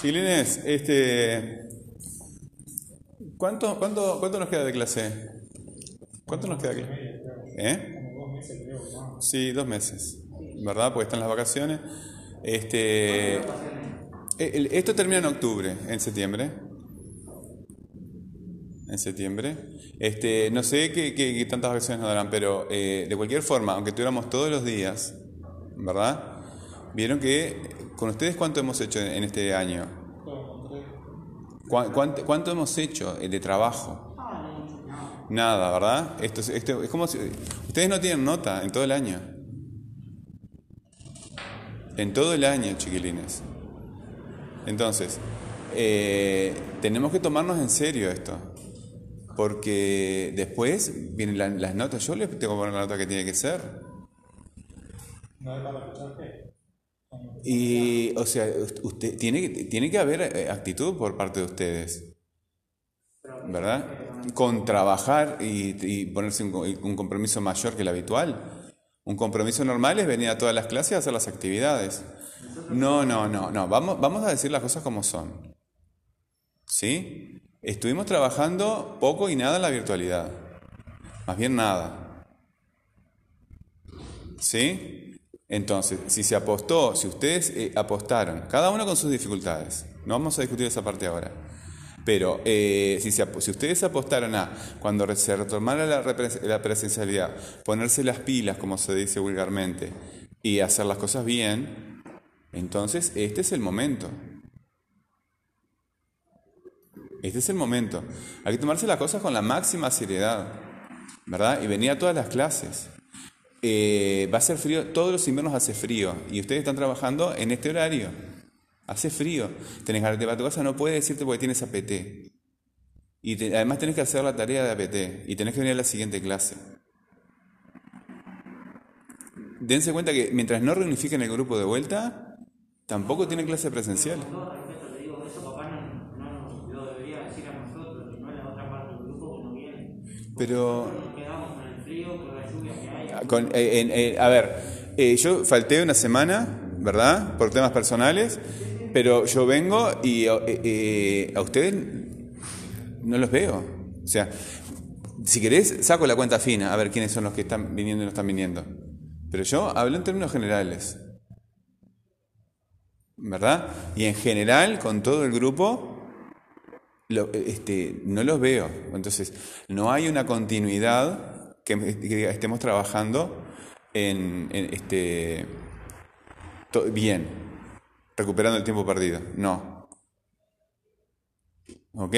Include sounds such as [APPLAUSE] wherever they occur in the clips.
Chiquilines, este, ¿cuánto, cuánto, ¿cuánto nos queda de clase? ¿Cuánto nos queda de clase? ¿Eh? Sí, dos meses, ¿verdad? Porque están las vacaciones. Este, el- esto termina en octubre, en septiembre. En septiembre. Este, no sé qué, qué- qué tantas vacaciones nos darán, pero eh, de cualquier forma, aunque tuviéramos todos los días, ¿verdad? Vieron que con ustedes cuánto hemos hecho en este año. ¿Cuá- ¿Cuánto, cuánto hemos hecho eh, de trabajo? Nada, ¿verdad? Esto, es- esto es como si ustedes no tienen nota en todo el año. En todo el año, chiquilines. Entonces, eh, tenemos que tomarnos en serio esto. Porque después vienen la- las notas. Yo les tengo que poner la nota que tiene que ser. Y, o sea, usted, tiene, tiene que haber eh, actitud por parte de ustedes. ¿Verdad? Con trabajar y, y ponerse un, un compromiso mayor que el habitual. Un compromiso normal es venir a todas las clases a hacer las actividades. No, no, no, no. Vamos, vamos a decir las cosas como son. ¿Sí? Estuvimos trabajando poco y nada en la virtualidad. Más bien nada. ¿Sí? Entonces, si se apostó, si ustedes eh, apostaron, cada uno con sus dificultades, no vamos a discutir esa parte ahora, pero eh, si, se si ustedes apostaron a, cuando se retomara la, la presencialidad, ponerse las pilas, como se dice vulgarmente, y hacer las cosas bien, entonces este es el momento. Este es el momento. Hay que tomarse las cosas con la máxima seriedad, ¿verdad? Y venir a todas las clases. Eh, va a ser frío, todos los inviernos hace frío y ustedes están trabajando en este horario. Hace frío. Tenés que irte a tu casa, no puedes decirte porque tienes APT. Y te- además tenés que hacer la tarea de APT y tenés que venir a la siguiente clase. Dense cuenta que mientras no reunifiquen el grupo de vuelta, tampoco tienen clase presencial. Pero Eh, eh, a ver, eh, yo falté una semana, ¿verdad? Por temas personales, pero yo vengo y a ustedes no los veo. O sea, si querés, saco la cuenta fina, a ver quiénes son los que están viniendo y no están viniendo. Pero yo hablo en términos generales. ¿Verdad? Y en general, con todo el grupo, este, no los veo. Entonces, no hay una continuidad que, que estemos trabajando en, este, bien, recuperando el tiempo perdido. No. ¿Ok?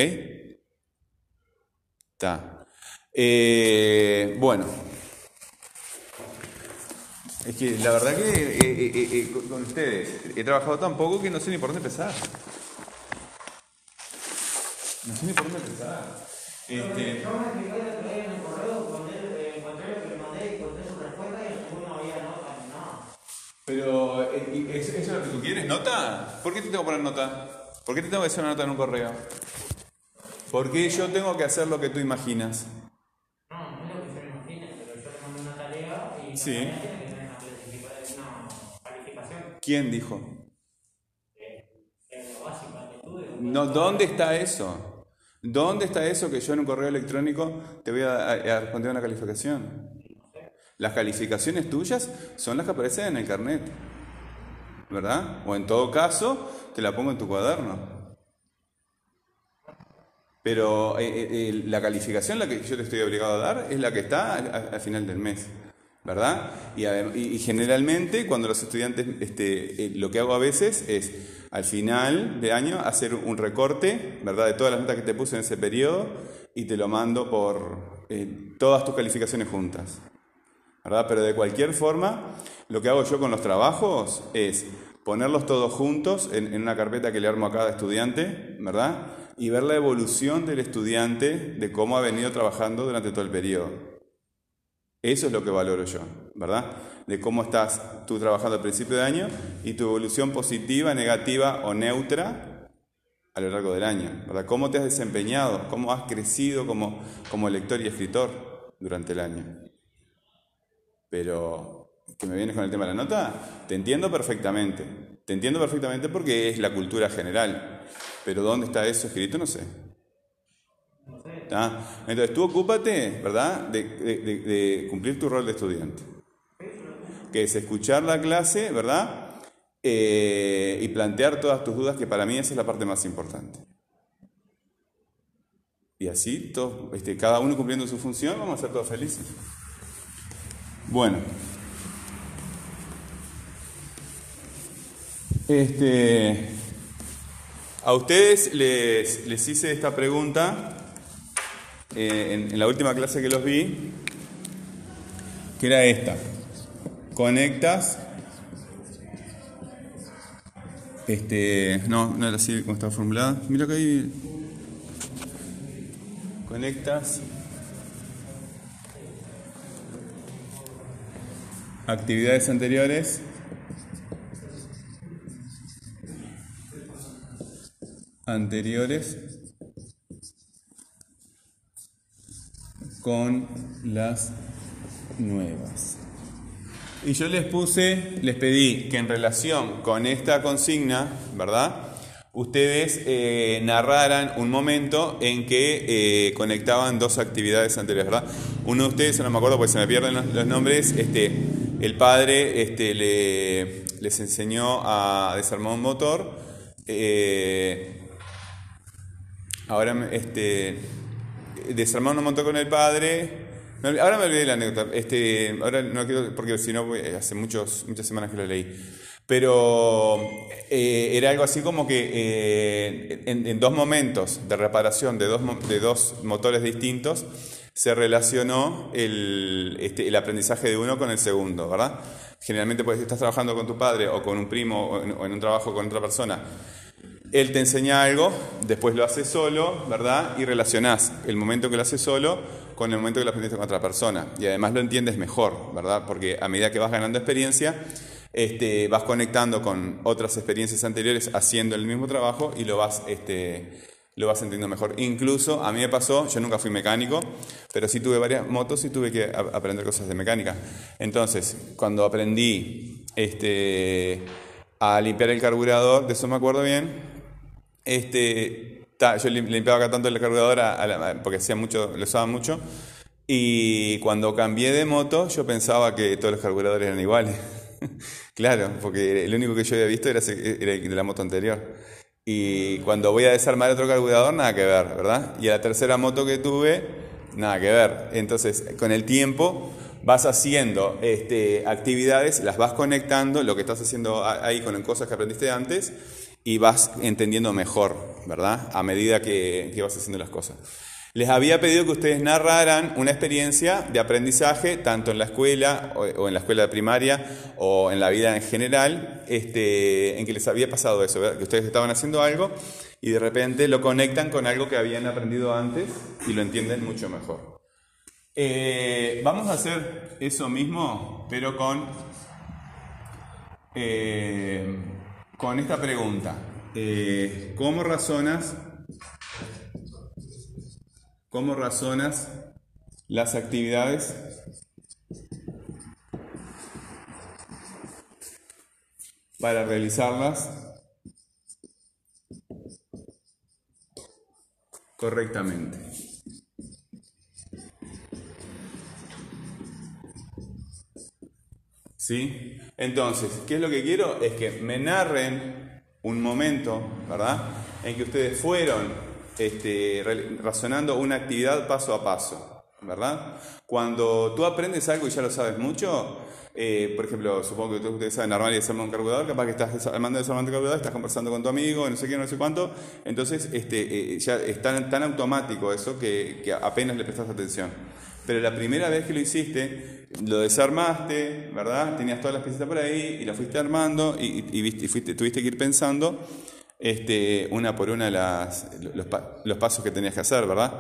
Está. Eh, bueno. Es que la verdad que eh, eh, con ustedes he trabajado tan poco que no sé ni por dónde empezar. No sé ni por dónde empezar. Este, Yo me expliqué el otro día en el correo, encontré, eh, encontré lo que le mandé y encontré su respuesta y en ningún no había nota ni nada. Pero, eh, ¿y ¿es, ¿eso es lo que tú quieres? ¿Nota? ¿Por qué te tengo que poner nota? ¿Por qué te tengo que hacer una nota en un correo? ¿Por qué yo tengo que hacer lo que tú imaginas? No, no es lo que yo imagino, pero yo le mandé una tarea y Sí. tiene que tener una, calificación. ¿Quién dijo? Es lo básico del estudio. No, ¿Dónde está eso? ¿Dónde está eso que yo en un correo electrónico te voy a, a- a responder una calificación? Las calificaciones tuyas son las que aparecen en el carnet, ¿verdad? O en todo caso, te la pongo en tu cuaderno. Pero eh, eh, eh, la calificación, la que yo te estoy obligado a dar, es la que está al, al- al final del mes, ¿verdad? Y, y- generalmente cuando los estudiantes, este, lo que hago a veces es al final de año hacer un recorte, ¿verdad? De todas las notas que te puse en ese periodo y te lo mando por todas tus calificaciones juntas. ¿Verdad? Pero de cualquier forma, lo que hago yo con los trabajos es ponerlos todos juntos en, una carpeta que le armo a cada estudiante, ¿verdad? Y ver la evolución del estudiante de cómo ha venido trabajando durante todo el periodo. Eso es lo que valoro yo, ¿verdad? De cómo estás tú trabajando al principio de año y tu evolución positiva, negativa o neutra a lo largo del año, ¿verdad? Cómo te has desempeñado, cómo has crecido como, como lector y escritor durante el año. Pero que me vienes con el tema de la nota, te entiendo perfectamente. Te entiendo perfectamente porque es la cultura general, pero ¿dónde está eso escrito? No sé. Entonces tú ocúpate, ¿verdad?, de, de, cumplir tu rol de estudiante, que es escuchar la clase, ¿verdad?, eh, y plantear todas tus dudas, que para mí esa es la parte más importante. Y así, todos, este, cada uno cumpliendo su función, vamos a ser todos felices. Bueno. Este, a ustedes les, les hice esta pregunta eh, en, la última clase que los vi, que era esta. Conectas. Este, no, no era así como estaba formulada. Mira que ahí conectas actividades anteriores anteriores con las nuevas. Y yo les puse, les pedí que en relación con esta consigna, ¿verdad? ustedes eh, narraran un momento en que eh, conectaban dos actividades anteriores, ¿verdad? Uno de ustedes, no me acuerdo porque se me pierden los, nombres, este, el padre este, le, les enseñó a desarmar un motor. Eh, ahora, este, desarmar un motor con el padre. Ahora me olvidé de la anécdota. Este, ahora no quiero, porque si no, hace muchos, muchas semanas que lo leí. Pero eh, era algo así como que eh, en, dos momentos de reparación de dos, de dos motores distintos se relacionó el, este, el, aprendizaje de uno con el segundo, ¿verdad? Generalmente, pues, estás trabajando con tu padre o con un primo o en, un trabajo con otra persona. Él te enseña algo, después lo haces solo, ¿verdad? Y relacionás el momento que lo haces solo con el momento que lo aprendiste con otra persona. Y además lo entiendes mejor, ¿verdad? Porque a medida que vas ganando experiencia, este, vas conectando con otras experiencias anteriores haciendo el mismo trabajo y lo vas, este, lo vas entendiendo mejor. Incluso a mí me pasó, yo nunca fui mecánico, pero sí tuve varias motos y tuve que aprender cosas de mecánica. Entonces, cuando aprendí este, a limpiar el carburador, de eso me acuerdo bien, este, yo limpiaba acá tanto el carburador porque hacía mucho, lo usaba mucho. Y cuando cambié de moto, yo pensaba que todos los carburadores eran iguales. [LAUGHS] claro, porque el único que yo había visto era, era de la moto anterior. Y cuando voy a desarmar otro carburador, nada que ver, ¿verdad? Y la tercera moto que tuve, nada que ver. Entonces, con el tiempo vas haciendo este, actividades, las vas conectando, lo que estás haciendo ahí con cosas que aprendiste antes, y vas entendiendo mejor, ¿verdad? A medida que vas haciendo las cosas. Les había pedido que ustedes narraran una experiencia de aprendizaje, tanto en la escuela o, en la escuela primaria o en la vida en general, este, en que les había pasado eso, que ustedes estaban haciendo algo y de repente lo conectan con algo que habían aprendido antes y lo entienden mucho mejor. Eh, vamos a hacer eso mismo, pero con, eh, con esta pregunta. Eh, ¿Cómo razonas ¿Cómo razonas las actividades? para realizarlas correctamente. ¿Sí? Entonces, ¿qué es lo que quiero? Es que me narren un momento, ¿verdad? En que ustedes fueron este, razonando una actividad paso a paso, ¿verdad? Cuando tú aprendes algo y ya lo sabes mucho, eh, por ejemplo, supongo que ustedes saben armar y desarmar un carburador, capaz que estás armando y desarmando un carburador, estás conversando con tu amigo, no sé qué, no sé cuánto, entonces este, eh, ya es tan, automático eso que, que apenas le prestas atención. Pero la primera vez que lo hiciste, lo desarmaste, ¿verdad? Tenías todas las piezas por ahí y las fuiste armando y, y, y fuiste, tuviste que ir pensando este, una por una los, pasos que tenías que hacer, ¿verdad?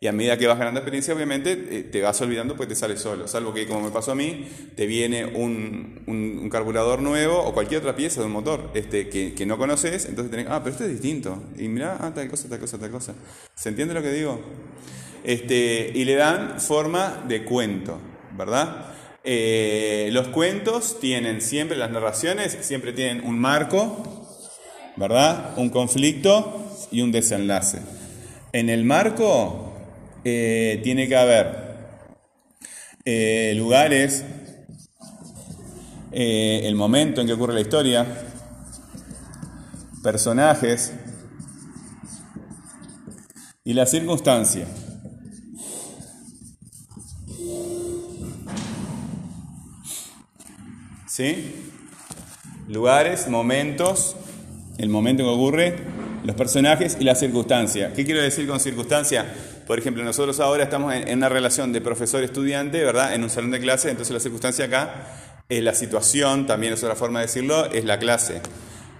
Y a medida que vas ganando experiencia, obviamente eh, te vas olvidando porque te sale solo. Salvo que, como me pasó a mí, te viene un, un, carburador nuevo o cualquier otra pieza de un motor este, que, que, no conoces, entonces tenés, ah, pero esto es distinto. Y mira, ah, tal cosa, tal cosa, tal cosa. ¿Se entiende lo que digo? Este, y le dan forma de cuento, ¿verdad? Eh, los cuentos tienen siempre, las narraciones siempre tienen un marco, ¿verdad? Un conflicto y un desenlace. En el marco eh, tiene que haber eh, lugares, el momento en que ocurre la historia, personajes y la circunstancia. ¿Sí? Lugares, momentos, el momento que ocurre, los personajes y la circunstancia. ¿Qué quiero decir con circunstancia? Por ejemplo, nosotros ahora estamos en, una relación de profesor-estudiante, ¿verdad? En un salón de clase, entonces la circunstancia acá es la situación, también es otra forma de decirlo, es la clase.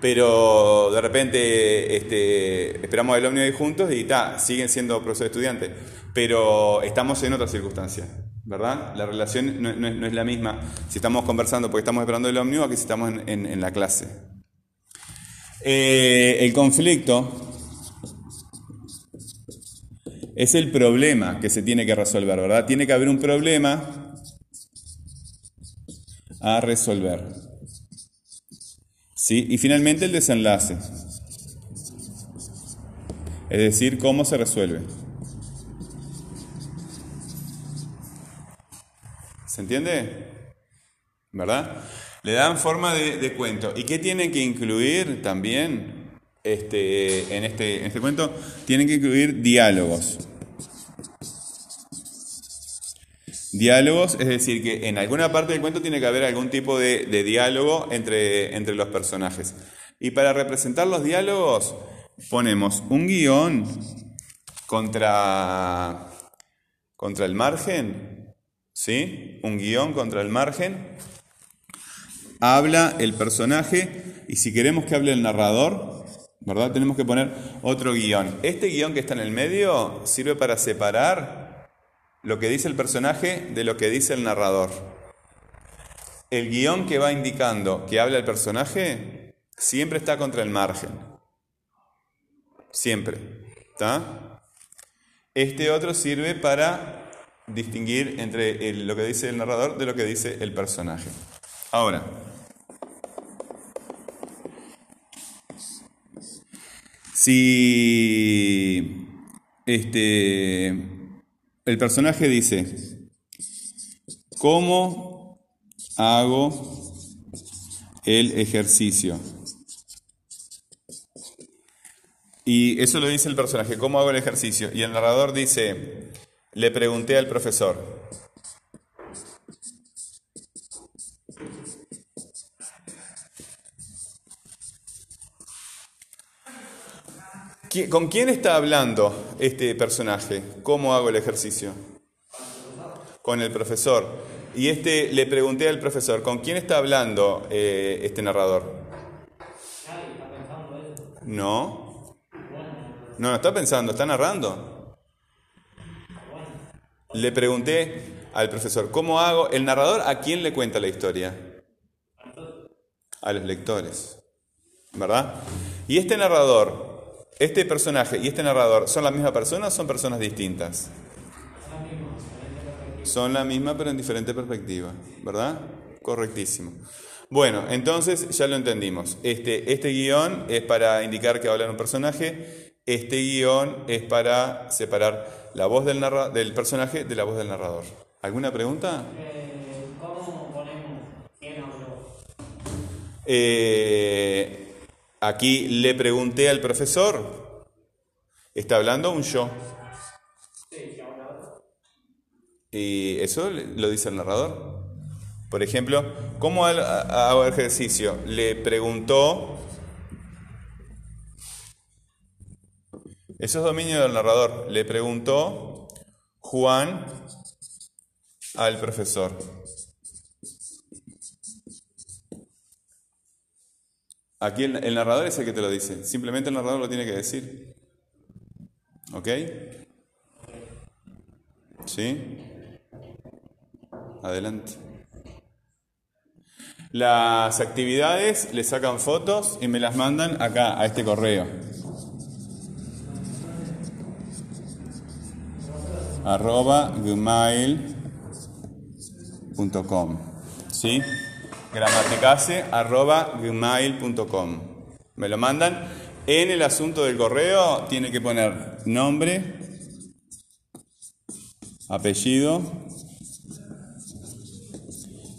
Pero de repente este, esperamos el ómnibus juntos y ta, siguen siendo profesor-estudiante, pero estamos en otra circunstancia. ¿verdad? La relación no, es la misma si estamos conversando porque estamos esperando el ómnibus que si estamos en, la clase. Eh, el conflicto es el problema que se tiene que resolver, ¿verdad? Tiene que haber un problema a resolver. ¿Sí? Y finalmente el desenlace. Es decir, cómo se resuelve. ¿Se entiende? ¿Verdad? Le dan forma de, cuento. ¿Y qué tienen que incluir también este, en, este, en este cuento? Tienen que incluir diálogos. Diálogos, es decir, que en alguna parte del cuento tiene que haber algún tipo de, diálogo entre, entre los personajes. Y para representar los diálogos ponemos un guion contra, contra el margen ¿sí? Un guion contra el margen. Habla el personaje y si queremos que hable el narrador, ¿verdad? Tenemos que poner otro guion. Este guion que está en el medio sirve para separar lo que dice el personaje de lo que dice el narrador. El guion que va indicando que habla el personaje siempre está contra el margen. Siempre. Este otro sirve para distinguir entre lo que dice el narrador de lo que dice el personaje. Ahora, si este, el personaje dice, ¿cómo hago el ejercicio? Y eso lo dice el personaje, ¿cómo hago el ejercicio? Y el narrador dice, le pregunté al profesor, ¿Con quién está hablando este personaje? ¿Cómo hago el ejercicio? Con el profesor. Y este le pregunté al profesor, ¿con quién está hablando eh, este narrador? No. No, no está pensando, está narrando. Le pregunté al profesor, ¿cómo hago? ¿El narrador a quién le cuenta la historia? A los lectores, ¿verdad? Y este narrador, este personaje y este narrador, ¿son la misma persona o son personas distintas? Son la misma pero en diferente perspectiva, ¿verdad? Correctísimo. Bueno, entonces ya lo entendimos. Este, este guion es para indicar que habla un personaje, este guion es para separar la voz del, del personaje de la voz del narrador. ¿Alguna pregunta? Eh, ¿Cómo ponemos quién habló? Eh, aquí le pregunté al profesor. ¿Está hablando un yo? Y eso lo dice el narrador. Por ejemplo, ¿cómo hago ejercicio? Le preguntó Eso es dominio del narrador. Le preguntó Juan al profesor. Aquí el, narrador es el que te lo dice. Simplemente el narrador lo tiene que decir. ¿Ok? ¿Sí? Adelante. Las actividades le sacan fotos y me las mandan acá, a este correo. arroba gmail gmail.com. ¿Sí? gramaticase.gmail.com. Me lo mandan. En el asunto del correo tiene que poner nombre, apellido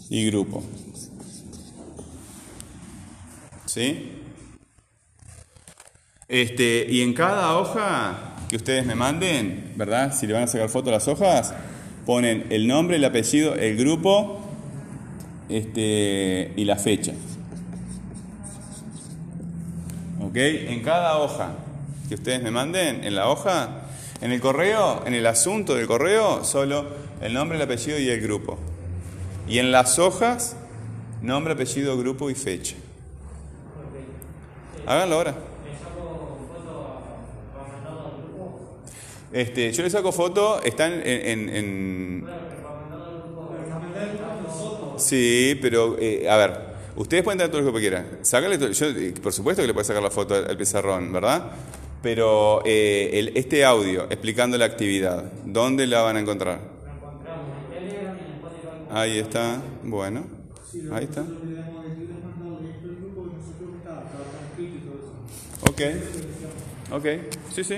y grupo. ¿Sí? Este, y en cada hoja que ustedes me manden, ¿verdad? Si le van a sacar foto a las hojas, ponen el nombre, el apellido, el grupo este, y la fecha. ¿Ok? En cada hoja que ustedes me manden, en la hoja, en el correo, en el asunto del correo, solo el nombre, el apellido y el grupo. Y en las hojas, nombre, apellido, grupo y fecha. Háganlo ahora. Este, yo le saco foto, están en... en- en- Claro, pero para mandarlo al grupo. Sí, pero eh, a ver, ustedes pueden tener todo lo que quieran. Sácale todo- yo, eh, por supuesto que le puedes sacar la foto al, pizarrón, ¿verdad? Pero eh, el- este audio explicando la actividad, ¿dónde la van a encontrar? Ahí está, bueno, ahí está. Ok, ok, sí, sí.